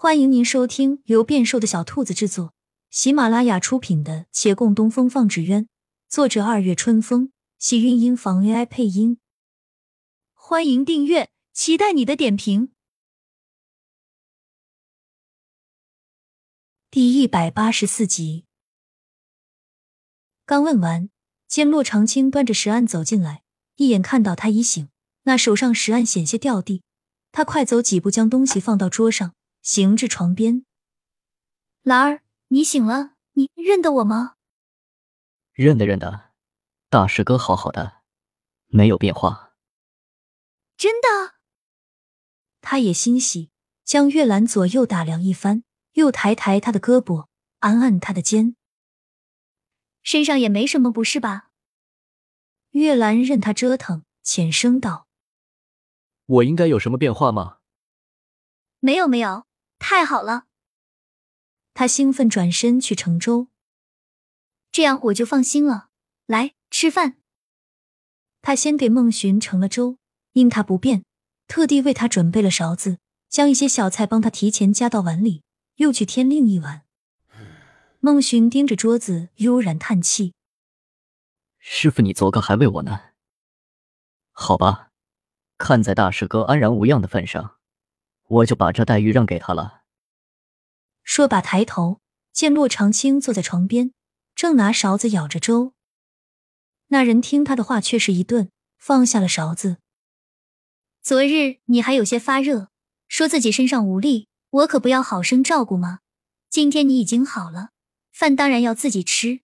欢迎您收听由变瘦的小兔子制作、喜马拉雅出品的《且共东风放纸鸢》，作者二月春风，喜韵音房 AI 配音。欢迎订阅，期待你的点评。第一百八十四集，刚问完，见洛长青端着石案走进来，一眼看到他已醒，那手上石案险些掉地，他快走几步将东西放到桌上。行至床边，兰儿，你醒了，你认得我吗？认得，认得，大师哥好好的，没有变化。真的？他也欣喜，将月兰左右打量一番，又抬抬她的胳膊，按按她的肩，身上也没什么不适吧？月兰任他折腾，浅声道：“我应该有什么变化吗？”没有，没有。太好了！他兴奋，转身去盛粥，这样我就放心了。来吃饭。他先给孟寻盛了粥，因他不便，特地为他准备了勺子，将一些小菜帮他提前夹到碗里，又去添另一碗。孟寻盯着桌子，悠然叹气：“师傅，你昨个还喂我呢。好吧，看在大师哥安然无恙的份上。”我就把这待遇让给他了。说罢，抬头见洛长青坐在床边，正拿勺子舀着粥。那人听他的话，却是一顿，放下了勺子。昨日你还有些发热，说自己身上无力，我可不要好生照顾吗？今天你已经好了，饭当然要自己吃。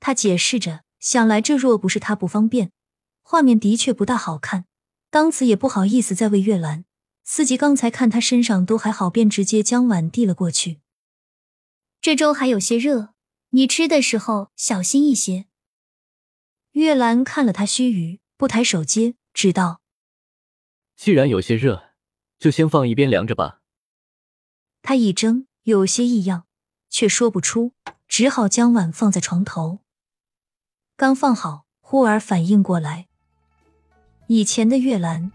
他解释着，想来这若不是他不方便，画面的确不大好看，当此也不好意思再为月兰。司机刚才看他身上都还好，便直接将碗递了过去。这粥还有些热，你吃的时候小心一些。月兰看了他须臾，不抬手接，只道：“既然有些热，就先放一边凉着吧。”他一怔，有些异样，却说不出，只好将碗放在床头。刚放好，忽而反应过来，以前的月兰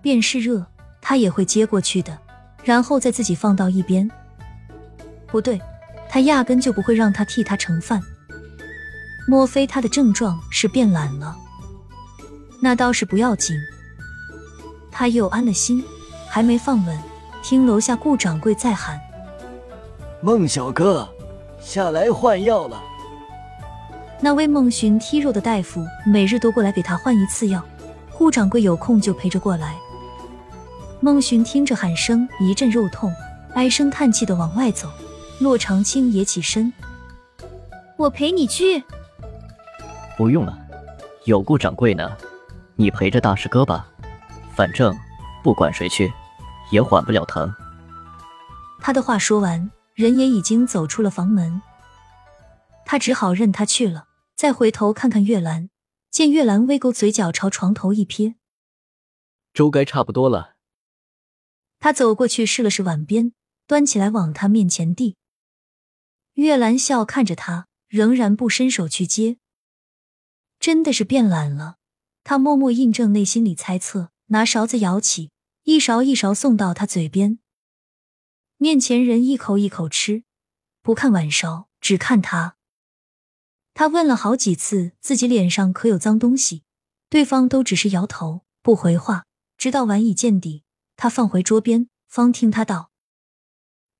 便是热。他也会接过去的，然后再自己放到一边。不对，他压根就不会让他替他盛饭。莫非他的症状是变懒了？那倒是不要紧。他又安了心，还没放稳，听楼下顾掌柜在喊：“孟小哥，下来换药了。”那位孟寻剔肉的大夫每日都过来给他换一次药，顾掌柜有空就陪着过来。孟寻听着喊声，一阵肉痛，唉声叹气的往外走。骆长青也起身：“我陪你去。”“不用了，有顾掌柜呢，你陪着大师哥吧。反正不管谁去，也缓不了疼。”他的话说完，人也已经走出了房门。他只好任他去了，再回头看看月兰，见月兰微勾嘴角，朝床头一瞥：“粥该差不多了。”他走过去试了试碗边，端起来往他面前递。月兰笑看着他，仍然不伸手去接。真的是变懒了。他默默印证内心里猜测，拿勺子舀起，一勺一勺送到他嘴边。面前人一口一口吃，不看碗勺，只看他。他问了好几次自己脸上可有脏东西，对方都只是摇头不回话，直到碗已见底。他放回桌边，方听他道：“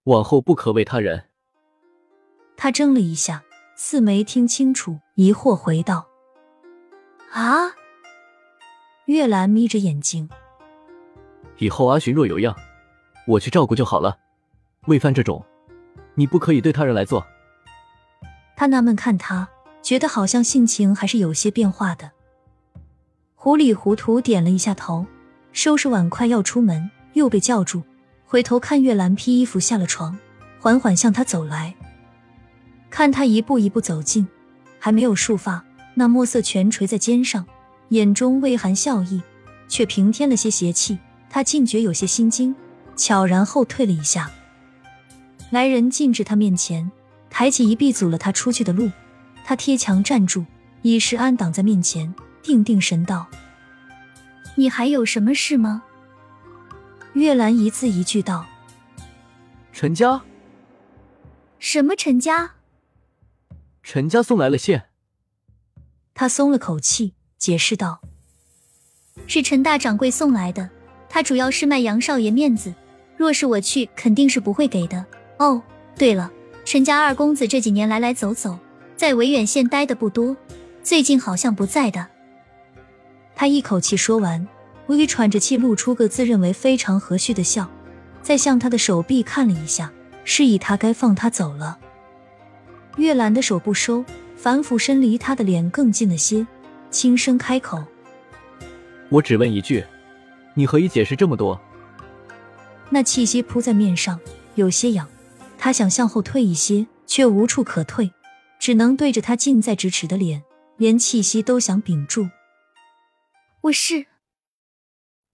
往后不可为他人。”他怔了一下，似没听清楚，疑惑回道：“啊？”月兰眯着眼睛：“以后阿寻若有恙，我去照顾就好了。喂饭这种，你不可以对他人来做。”他纳闷看他，觉得好像性情还是有些变化的，糊里糊涂点了一下头。收拾碗筷要出门，又被叫住，回头看月兰披衣服下了床，缓缓向他走来。看他一步一步走近，还没有束发，那墨色全垂在肩上，眼中微含笑意，却平添了些邪气。他竟觉有些心惊，悄然后退了一下。来人进至他面前，抬起一臂阻了他出去的路。他贴墙站住，以石安挡在面前，定定神道。你还有什么事吗？月兰一字一句道：“陈家？什么陈家？陈家送来了信。他松了口气，解释道：“是陈大掌柜送来的，他主要是卖杨少爷面子。若是我去，肯定是不会给的。哦，对了，陈家二公子这几年来来走走，在维远县待的不多，最近好像不在的。”他一口气说完，微喘着气，露出个自认为非常和煦的笑，再向他的手臂看了一下，示意他该放他走了。月兰的手不收。反俯身离他的脸更近了些，轻声开口：“我只问一句，你何以解释这么多？”那气息扑在面上，有些痒。他想向后退一些，却无处可退，只能对着他近在咫尺的脸，连气息都想屏住。我是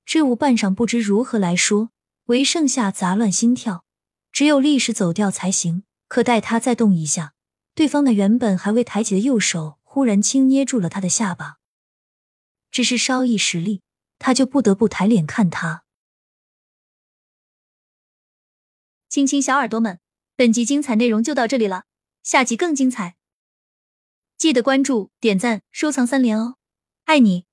这舞半晌不知如何来说，唯剩下杂乱心跳，只有立时走掉才行。可待他再动一下。对方那原本还未抬起的右手，忽然轻捏住了他的下巴。只是稍一使力，他就不得不抬脸看他。亲亲小耳朵们，本集精彩内容就到这里了，下集更精彩，记得关注、点赞、收藏三连哦，爱你！